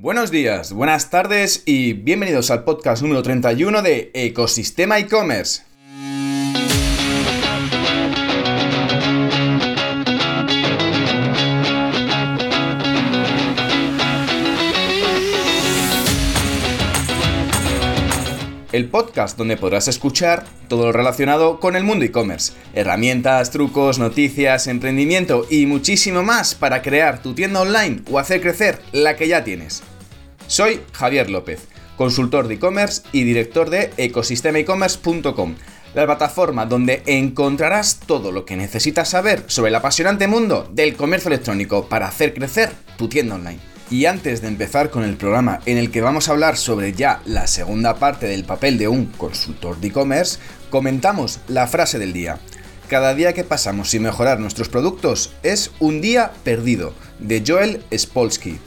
Buenos días, buenas tardes y bienvenidos al podcast número 31 de Ecosistema e-commerce. el podcast donde podrás escuchar todo lo relacionado con el mundo e-commerce, herramientas, trucos, noticias, emprendimiento y muchísimo más para crear tu tienda online o hacer crecer la que ya tienes. Soy Javier López, consultor de e-commerce y director de ecosistemaecommerce.com, la plataforma donde encontrarás todo lo que necesitas saber sobre el apasionante mundo del comercio electrónico para hacer crecer tu tienda online. Y antes de empezar con el programa en el que vamos a hablar sobre ya la segunda parte del papel de un consultor de e-commerce, comentamos la frase del día. Cada día que pasamos sin mejorar nuestros productos es un día perdido, de Joel Spolsky.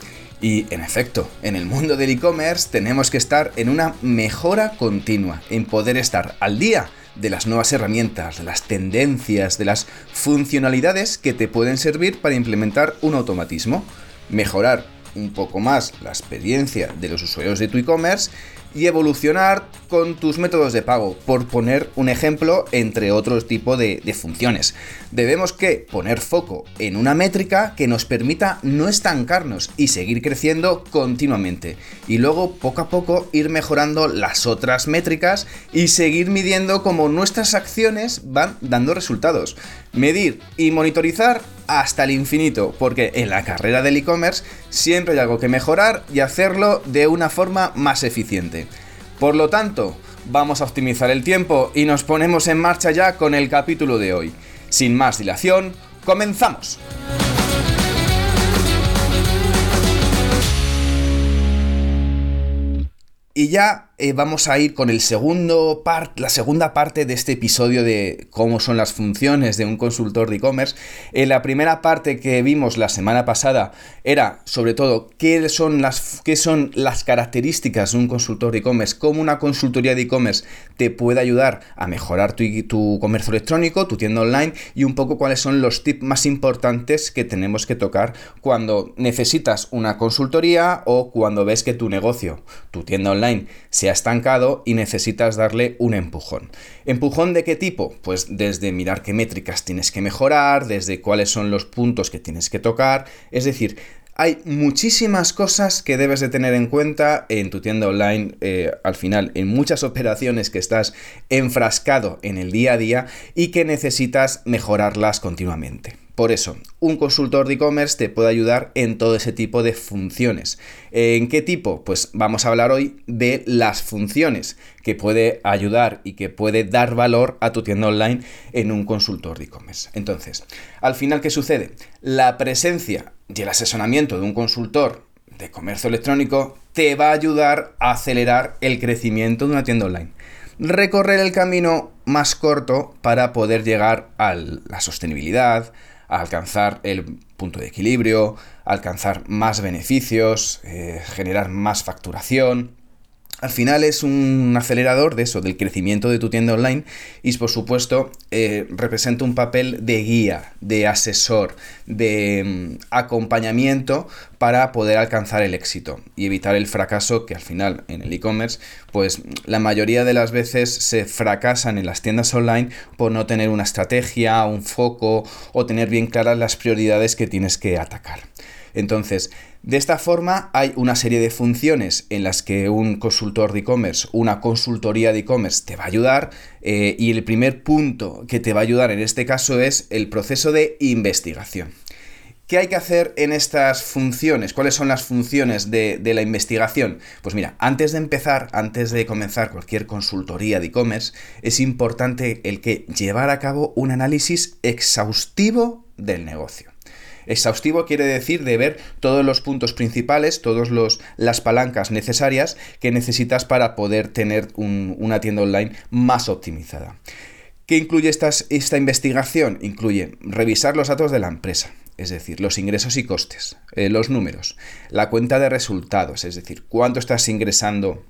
Y en efecto, en el mundo del e-commerce tenemos que estar en una mejora continua, en poder estar al día de las nuevas herramientas, de las tendencias, de las funcionalidades que te pueden servir para implementar un automatismo, mejorar un poco más la experiencia de los usuarios de tu e-commerce y evolucionar con tus métodos de pago, por poner un ejemplo entre otros tipos de, de, funciones. Debemos que poner foco en una métrica que nos permita no estancarnos y seguir creciendo continuamente. Y luego poco a poco ir mejorando las otras métricas y seguir midiendo cómo nuestras acciones van dando resultados. Medir y monitorizar hasta el infinito, porque en la carrera del e-commerce siempre hay algo que mejorar y hacerlo de una forma más eficiente. Por lo tanto, vamos a optimizar el tiempo y nos ponemos en marcha ya con el capítulo de hoy. Sin más dilación, comenzamos. Y ya eh, vamos a ir con el segundo la segunda parte de este episodio de cómo son las funciones de un consultor de e-commerce. En la primera parte que vimos la semana pasada era sobre todo qué son las, qué son las características de un consultor de e-commerce, cómo una consultoría de e-commerce te puede ayudar a mejorar tu, tu comercio electrónico, tu tienda online y un poco cuáles son los tips más importantes que tenemos que tocar cuando necesitas una consultoría o cuando ves que tu negocio, tu tienda online, se estancado y necesitas darle un empujón. ¿Empujón de qué tipo? Pues desde mirar qué métricas tienes que mejorar, desde cuáles son los puntos que tienes que tocar, es decir, hay muchísimas cosas que debes de tener en cuenta en tu tienda online, eh, al final, en muchas operaciones que estás enfrascado en el día a día y que necesitas mejorarlas continuamente. Por eso, un consultor de e-commerce te puede ayudar en todo ese tipo de funciones. ¿En qué tipo? Pues vamos a hablar hoy de las funciones que puede ayudar y que puede dar valor a tu tienda online en un consultor de e-commerce. Entonces, al final, ¿qué sucede? La presencia y el asesoramiento de un consultor de comercio electrónico te va a ayudar a acelerar el crecimiento de una tienda online recorrer el camino más corto para poder llegar a la sostenibilidad, alcanzar el punto de equilibrio, alcanzar más beneficios, eh, generar más facturación. Al final es un acelerador de eso, del crecimiento de tu tienda online y por supuesto eh, representa un papel de guía, de asesor, de mm, acompañamiento para poder alcanzar el éxito y evitar el fracaso que al final en el e-commerce pues la mayoría de las veces se fracasan en las tiendas online por no tener una estrategia, un foco o tener bien claras las prioridades que tienes que atacar. Entonces, de esta forma hay una serie de funciones en las que un consultor de e-commerce, una consultoría de e-commerce te va a ayudar eh, y el primer punto que te va a ayudar en este caso es el proceso de investigación. ¿Qué hay que hacer en estas funciones? ¿Cuáles son las funciones de, de la investigación? Pues mira, antes de empezar, antes de comenzar cualquier consultoría de e-commerce, es importante el que llevar a cabo un análisis exhaustivo del negocio. Exhaustivo quiere decir de ver todos los puntos principales, todas las palancas necesarias que necesitas para poder tener una tienda online más optimizada. ¿Qué incluye esta investigación? Incluye revisar los datos de la empresa, es decir, los ingresos y costes, eh, los números, la cuenta de resultados, es decir, cuánto estás ingresando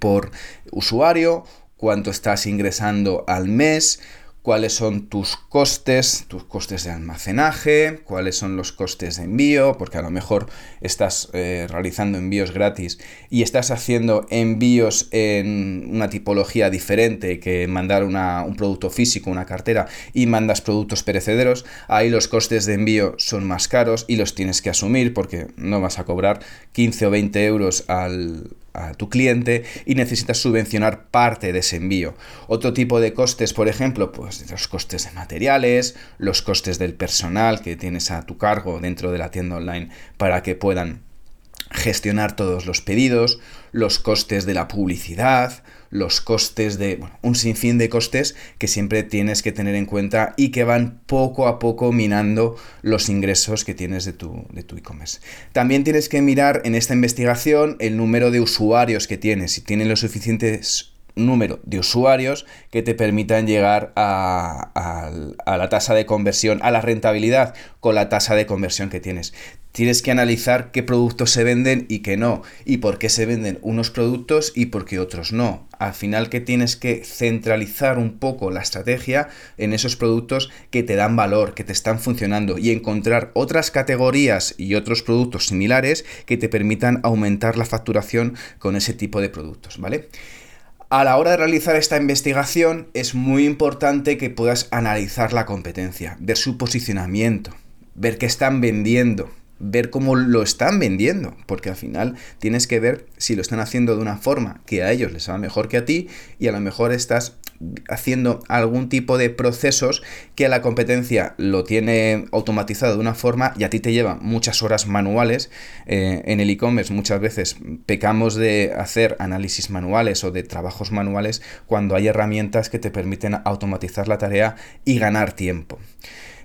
por usuario, cuánto estás ingresando al mes, cuáles son tus costes, tus costes de almacenaje, cuáles son los costes de envío, porque a lo mejor estás eh, realizando envíos gratis y estás haciendo envíos en una tipología diferente que mandar un producto físico, una cartera, y mandas productos perecederos, ahí los costes de envío son más caros y los tienes que asumir porque no vas a cobrar 15 o 20 euros al, a tu cliente y necesitas subvencionar parte de ese envío. Otro tipo de costes, por ejemplo, pues los costes de materiales, los costes del personal que tienes a tu cargo dentro de la tienda online para que puedan gestionar todos los pedidos, los costes de la publicidad, los costes de, bueno, un sinfín de costes que siempre tienes que tener en cuenta y que van poco a poco minando los ingresos que tienes de tu de e-commerce. También tienes que mirar en esta investigación el número de usuarios que tienes, si tienen los suficientes número de usuarios que te permitan llegar a, la tasa de conversión, a la rentabilidad con la tasa de conversión que tienes. Tienes que analizar qué productos se venden y qué no, y por qué se venden unos productos y por qué otros no. Al final que tienes que centralizar un poco la estrategia en esos productos que te dan valor, que te están funcionando y encontrar otras categorías y otros productos similares que te permitan aumentar la facturación con ese tipo de productos, ¿vale? A la hora de realizar esta investigación es muy importante que puedas analizar la competencia, ver su posicionamiento, ver qué están vendiendo, ver cómo lo están vendiendo, porque al final tienes que ver si lo están haciendo de una forma que a ellos les va mejor que a ti y a lo mejor estás haciendo algún tipo de procesos que la competencia lo tiene automatizado de una forma y a ti te lleva muchas horas manuales. Eh, en el e-commerce muchas veces pecamos de hacer análisis manuales o de trabajos manuales cuando hay herramientas que te permiten automatizar la tarea y ganar tiempo.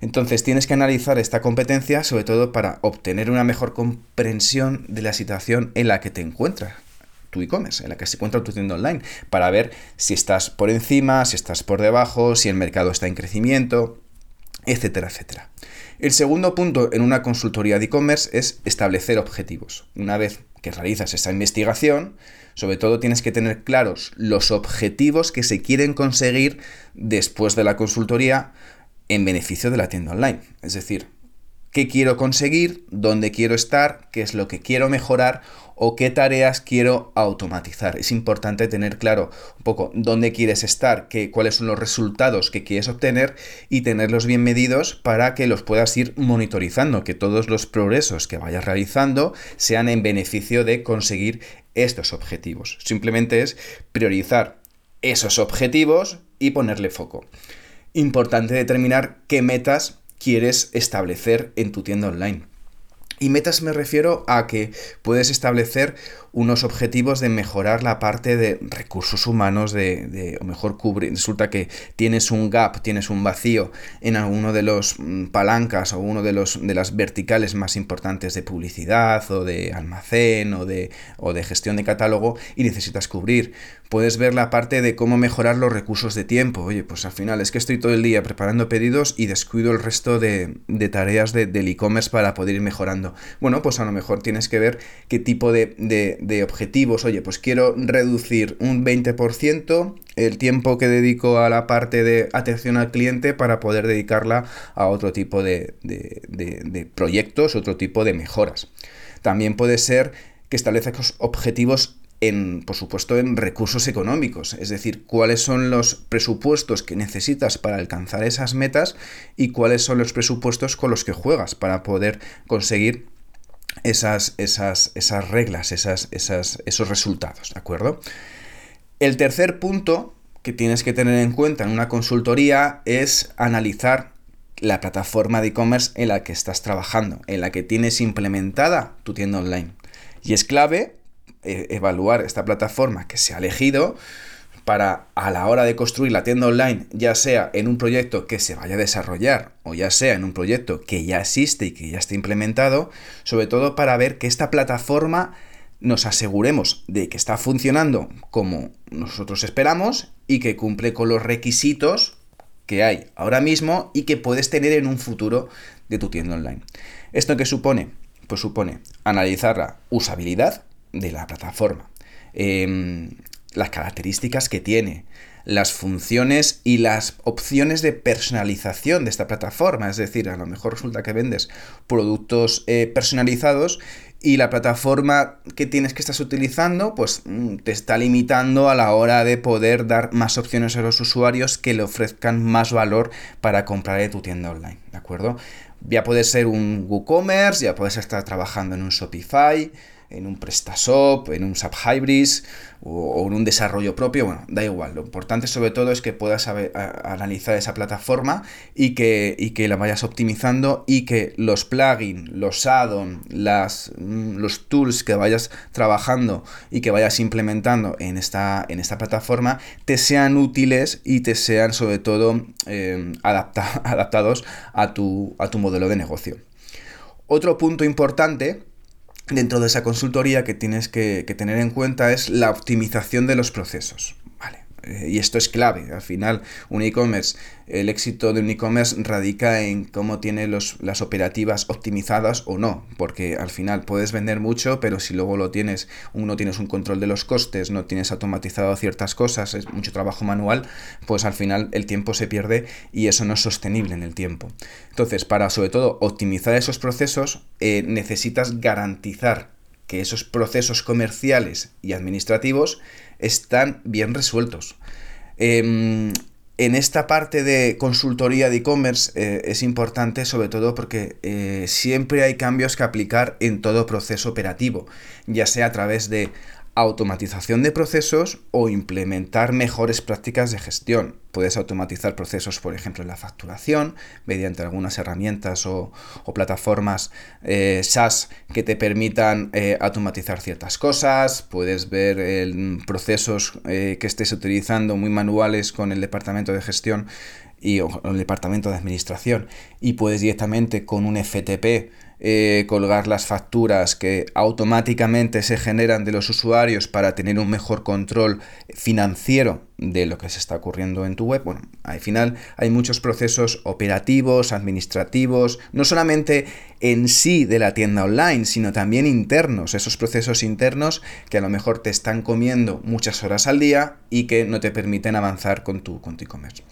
Entonces tienes que analizar esta competencia sobre todo para obtener una mejor comprensión de la situación en la que te encuentras tu e-commerce, en la que se encuentra tu tienda online, para ver si estás por encima, si estás por debajo, si el mercado está en crecimiento, etcétera, etcétera. El segundo punto en una consultoría de e-commerce es establecer objetivos. Una vez que realizas esa investigación, sobre todo tienes que tener claros los objetivos que se quieren conseguir después de la consultoría en beneficio de la tienda online. Es decir, qué quiero conseguir, dónde quiero estar, qué es lo que quiero mejorar o qué tareas quiero automatizar. Es importante tener claro un poco dónde quieres estar, qué, cuáles son los resultados que quieres obtener y tenerlos bien medidos para que los puedas ir monitorizando, que todos los progresos que vayas realizando sean en beneficio de conseguir estos objetivos. Simplemente es priorizar esos objetivos y ponerle foco. Importante determinar qué metas quieres establecer en tu tienda online. Y metas me refiero a que puedes establecer unos objetivos de mejorar la parte de recursos humanos, de, o mejor cubrir. Resulta que tienes un gap, tienes un vacío en alguno de los mm, palancas o uno de, los, de las verticales más importantes de publicidad o de almacén o de, o de gestión de catálogo y necesitas cubrir. Puedes ver la parte de cómo mejorar los recursos de tiempo. Oye, pues al final es que estoy todo el día preparando pedidos y descuido el resto de, tareas del e-commerce para poder ir mejorando. Bueno, pues a lo mejor tienes que ver qué tipo de de objetivos. Oye, pues quiero reducir un 20% el tiempo que dedico a la parte de atención al cliente para poder dedicarla a otro tipo de, de proyectos, otro tipo de mejoras. También puede ser que establezcas objetivos por supuesto, en recursos económicos, es decir, cuáles son los presupuestos que necesitas para alcanzar esas metas y cuáles son los presupuestos con los que juegas para poder conseguir esas, esas, esas reglas, esas, esas, esos resultados, ¿de acuerdo? El tercer punto que tienes que tener en cuenta en una consultoría es analizar la plataforma de e-commerce en la que estás trabajando, en la que tienes implementada tu tienda online. Y es clave eh, evaluar esta plataforma que se ha elegido para a la hora de construir la tienda online, ya sea en un proyecto que se vaya a desarrollar o ya sea en un proyecto que ya existe y que ya está implementado, sobre todo para ver que esta plataforma nos aseguremos de que está funcionando como nosotros esperamos y que cumple con los requisitos que hay ahora mismo y que puedes tener en un futuro de tu tienda online. ¿Esto qué supone? Pues supone analizar la usabilidad de la plataforma. Em, las características que tiene, las funciones y las opciones de personalización de esta plataforma. Es decir, a lo mejor resulta que vendes productos eh, personalizados y la plataforma que tienes que estás utilizando pues mm, te está limitando a la hora de poder dar más opciones a los usuarios que le ofrezcan más valor para comprar de tu tienda online, ¿de acuerdo? Ya puede ser un WooCommerce, ya puedes estar trabajando en un Shopify, en un PrestaShop, en un SAP Hybris o, en un desarrollo propio, bueno, da igual. Lo importante sobre todo es que puedas analizar esa plataforma y que, que la vayas optimizando y que los plugins, los add-ons, mm, los tools que vayas trabajando y que vayas implementando en esta, en esta plataforma te sean útiles y te sean sobre todo eh, adaptados a tu, a tu modelo de negocio. Otro punto importante dentro de esa consultoría que tienes que, tener en cuenta es la optimización de los procesos. Eh, y esto es clave. Al final, un e-commerce, el éxito de un e-commerce radica en cómo tiene los, las operativas optimizadas o no. Porque al final puedes vender mucho, pero si luego lo tienes, no tienes un control de los costes, no tienes automatizado ciertas cosas, es mucho trabajo manual, pues al final el tiempo se pierde y eso no es sostenible en el tiempo. Entonces, para sobre todo optimizar esos procesos, eh, necesitas garantizar que esos procesos comerciales y administrativos están bien resueltos. Em, en esta parte de consultoría de e-commerce eh, es importante sobre todo porque eh, siempre hay cambios que aplicar en todo proceso operativo, ya sea a través de automatización de procesos o implementar mejores prácticas de gestión. Puedes automatizar procesos, por ejemplo, en la facturación, mediante algunas herramientas o, plataformas eh, SaaS que te permitan eh, automatizar ciertas cosas. Puedes ver procesos eh, que estés utilizando muy manuales con el departamento de gestión y el departamento de administración y puedes directamente con un FTP eh, colgar las facturas que automáticamente se generan de los usuarios para tener un mejor control financiero de lo que se está ocurriendo en tu web. Bueno, al final hay muchos procesos operativos, administrativos, no solamente en sí de la tienda online, sino también internos, esos procesos internos que a lo mejor te están comiendo muchas horas al día y que no te permiten avanzar con tu e-commerce.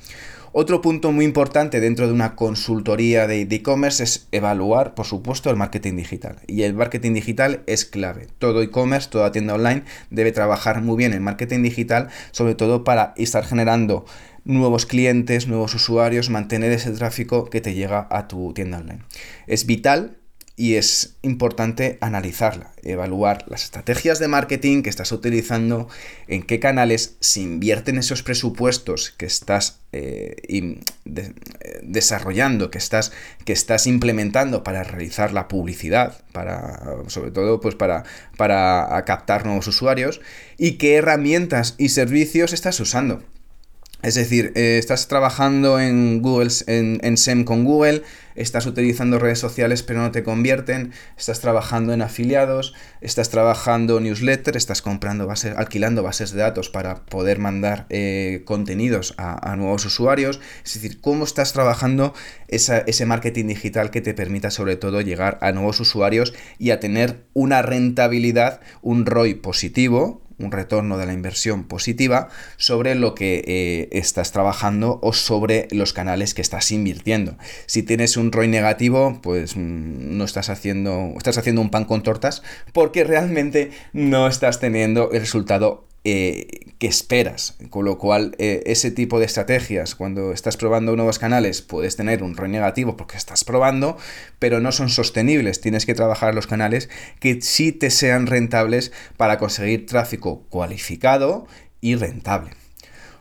Otro punto muy importante dentro de una consultoría de e-commerce es evaluar, por supuesto, el marketing digital. Y el marketing digital es clave. Todo e-commerce, toda tienda online debe trabajar muy bien en marketing digital, sobre todo para estar generando nuevos clientes, nuevos usuarios, mantener ese tráfico que te llega a tu tienda online. Es vital y es importante analizarla, evaluar las estrategias de marketing que estás utilizando, en qué canales se invierten esos presupuestos que estás eh, desarrollando, que estás, que estás implementando para realizar la publicidad, para, sobre todo pues para, para captar nuevos usuarios, y qué herramientas y servicios estás usando. Es decir, eh, estás trabajando en Google, en, SEM con Google, estás utilizando redes sociales pero no te convierten, estás trabajando en afiliados, estás trabajando newsletter, estás comprando bases, alquilando bases de datos para poder mandar eh, contenidos a, nuevos usuarios. Es decir, cómo estás trabajando ese marketing digital que te permita sobre todo llegar a nuevos usuarios y a tener una rentabilidad, un ROI positivo, un retorno de la inversión positiva sobre lo que eh, estás trabajando o sobre los canales que estás invirtiendo. Si tienes un ROI negativo, pues mm, no estás haciendo, estás haciendo un pan con tortas porque realmente no estás teniendo el resultado eh, que esperas. Con lo cual, eh, ese tipo de estrategias, cuando estás probando nuevos canales, puedes tener un ROI negativo porque estás probando, pero no son sostenibles. Tienes que trabajar los canales que sí te sean rentables para conseguir tráfico cualificado y rentable.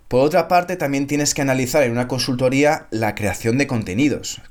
Por otra parte, también tienes que analizar en una consultoría la creación de contenidos.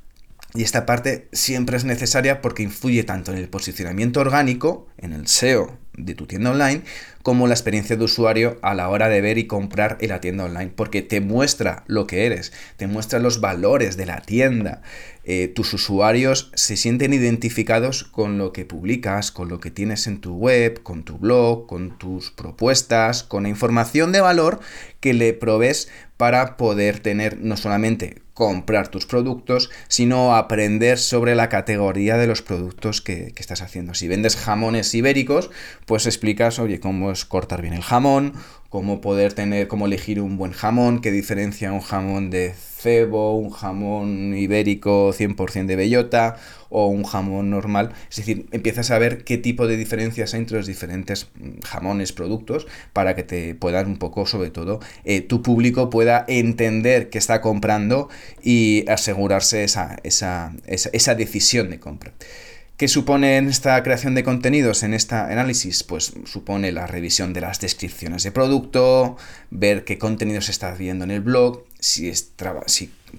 Y esta parte siempre es necesaria porque influye tanto en el posicionamiento orgánico, en el SEO de tu tienda online, como la experiencia de usuario a la hora de ver y comprar en la tienda online, porque te muestra lo que eres, te muestra los valores de la tienda. Eh, tus usuarios se sienten identificados con lo que publicas, con lo que tienes en tu web, con tu blog, con tus propuestas, con la información de valor que le provees para poder tener no solamente comprar tus productos, sino aprender sobre la categoría de los productos que, estás haciendo. Si vendes jamones ibéricos, pues explicas, oye, cómo es cortar bien el jamón, cómo poder tener, cómo elegir un buen jamón, qué diferencia un jamón de cebo, un jamón ibérico 100% de bellota o un jamón normal. Es decir, empiezas a ver qué tipo de diferencias hay entre los diferentes mm, jamones, productos, para que te puedan un poco, sobre todo, eh, tu público pueda entender que está comprando y asegurarse esa, esa, esa decisión de compra. ¿Qué supone en esta creación de contenidos, en este análisis? Pues supone la revisión de las descripciones de producto, ver qué contenido se está viendo en el blog, si,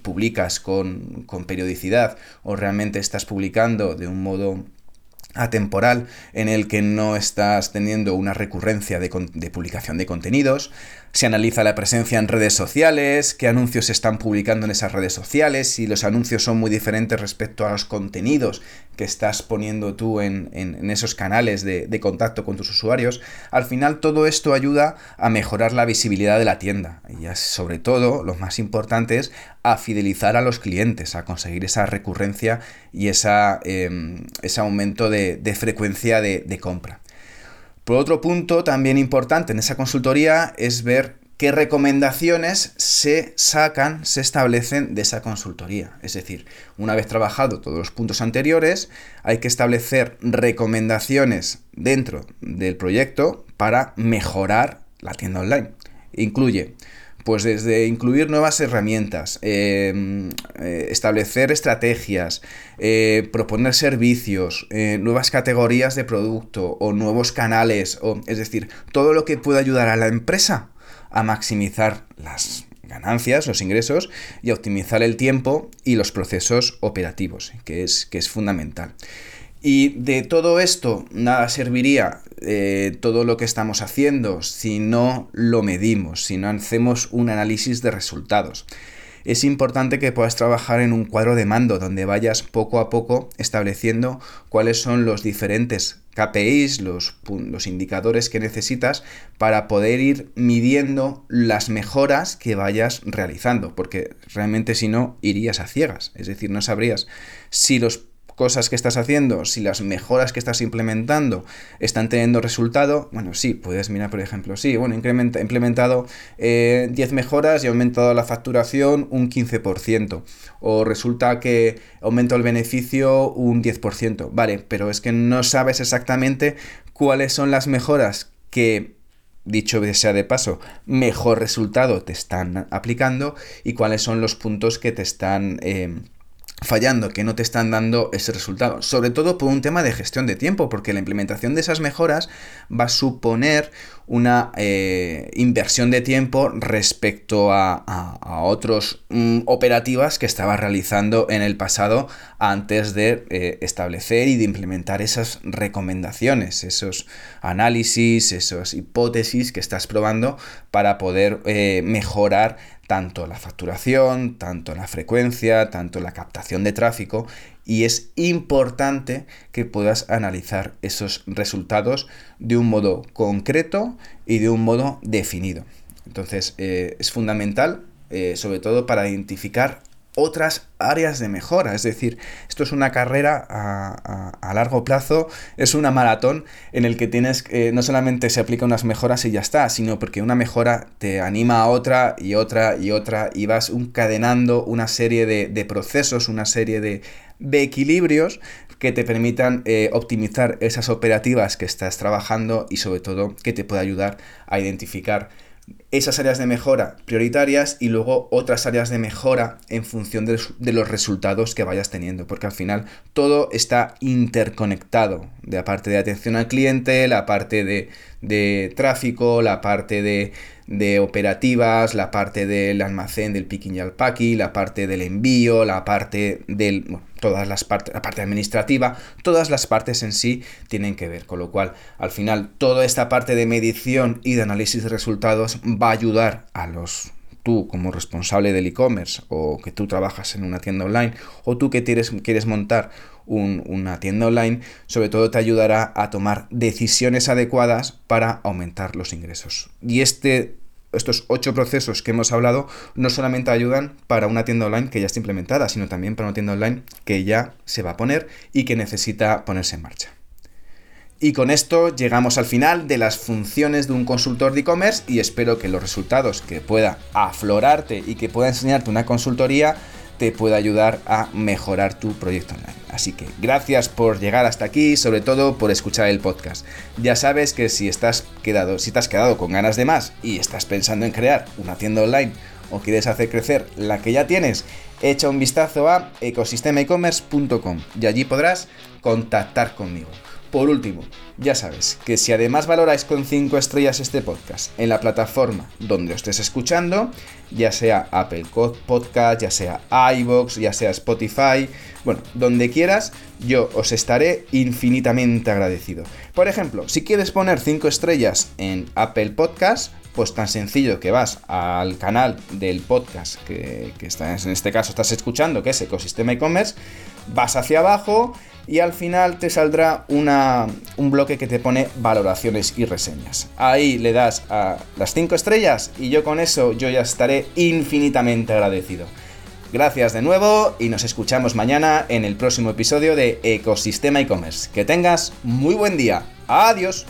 publicas con, con periodicidad o realmente estás publicando de un modo atemporal en el que no estás teniendo una recurrencia de, publicación de contenidos, se analiza la presencia en redes sociales, qué anuncios se están publicando en esas redes sociales, si los anuncios son muy diferentes respecto a los contenidos que estás poniendo tú en, esos canales de, contacto con tus usuarios. Al final todo esto ayuda a mejorar la visibilidad de la tienda y sobre todo, lo más importante es a fidelizar a los clientes, a conseguir esa recurrencia y esa, em, ese aumento de, frecuencia de compra. Por otro punto, también importante en esa consultoría es ver qué recomendaciones se sacan, se establecen de esa consultoría. Es decir, una vez trabajado todos los puntos anteriores, hay que establecer recomendaciones dentro del proyecto para mejorar la tienda online. Incluye pues desde incluir nuevas herramientas, em, eh, establecer estrategias, eh, proponer servicios, eh, nuevas categorías de producto o nuevos canales, o, es decir, todo lo que pueda ayudar a la empresa a maximizar las ganancias, los ingresos y a optimizar el tiempo y los procesos operativos, que es, que es fundamental. Y de todo esto nada serviría eh, todo lo que estamos haciendo si no lo medimos, si no hacemos un análisis de resultados. Es importante que puedas trabajar en un cuadro de mando donde vayas poco a poco estableciendo cuáles son los diferentes KPIs, los, los indicadores que necesitas para poder ir midiendo las mejoras que vayas realizando, porque realmente si no irías a ciegas, es decir, no sabrías si los cosas que estás haciendo, si las mejoras que estás implementando están teniendo resultado, bueno, sí, puedes mirar, por ejemplo, sí, bueno, he implementado 10 eh, mejoras y he aumentado la facturación un 15%, o resulta que aumento el beneficio un 10%, vale, pero es que no sabes exactamente cuáles son las mejoras que dicho sea de paso, mejor resultado te están aplicando y cuáles son los puntos que te están eh, fallando, que no te están dando ese resultado. Sobre todo por un tema de gestión de tiempo, porque la implementación de esas mejoras va a suponer una eh, inversión de tiempo respecto a, a, mm, operativas que estaba realizando en el pasado antes de eh, establecer y de implementar esas recomendaciones, esos análisis, esas hipótesis que estás probando para poder eh, mejorar tanto la facturación, tanto la frecuencia, tanto la captación de tráfico y es importante que puedas analizar esos resultados de un modo concreto y de un modo definido. Entonces eh, es fundamental, eh, sobre todo para identificar otras áreas de mejora. Es decir, esto es una carrera a, largo plazo, es una maratón en el que tienes, eh, no solamente se aplica unas mejoras y ya está, sino porque una mejora te anima a otra y otra y otra y vas encadenando una serie de, procesos, una serie de, equilibrios que te permitan eh, optimizar esas operativas que estás trabajando y sobre todo que te pueda ayudar a identificar esas áreas de mejora prioritarias y luego otras áreas de mejora en función de, los resultados que vayas teniendo, porque al final todo está interconectado, de la parte de atención al cliente, la parte de, de tráfico, la parte de, de operativas, la parte del almacén del picking y al packing, la parte del envío, la parte del todas las partes, la parte administrativa, todas las partes en sí tienen que ver, con lo cual al final toda esta parte de medición y de análisis de resultados va a ayudar a los tú como responsable del e-commerce o que tú trabajas en una tienda online o tú que quieres montar una tienda online, sobre todo te ayudará a tomar decisiones adecuadas para aumentar los ingresos. Y este estos ocho procesos que hemos hablado no solamente ayudan para una tienda online que ya está implementada, sino también para una tienda online que ya se va a poner y que necesita ponerse en marcha. Y con esto llegamos al final de las funciones de un consultor de e-commerce y espero que los resultados que pueda aflorarte y que pueda enseñarte una consultoría te pueda ayudar a mejorar tu proyecto online. Así que gracias por llegar hasta aquí, sobre todo por escuchar el podcast. Ya sabes que si estás quedado, si te has quedado con ganas de más y estás pensando en crear una tienda online o quieres hacer crecer la que ya tienes, echa un vistazo a ecosistemaecommerce.com y allí podrás contactar conmigo. Por último, ya sabes que si además valoráis con 5 estrellas este podcast en la plataforma donde estés escuchando, ya sea Apple Podcast, ya sea iBox, ya sea Spotify, bueno, donde quieras, yo os estaré infinitamente agradecido. Por ejemplo, si quieres poner 5 estrellas en Apple Podcast, pues tan sencillo que vas al canal del podcast que, que estás, en este caso estás escuchando, que es Ecosistema e-commerce, vas hacia abajo y al final te saldrá una, un bloque que te pone valoraciones y reseñas. Ahí le das a las 5 estrellas y yo con eso yo ya estaré infinitamente agradecido. Gracias de nuevo y nos escuchamos mañana en el próximo episodio de Ecosistema e-commerce. Que tengas muy buen día. Adiós.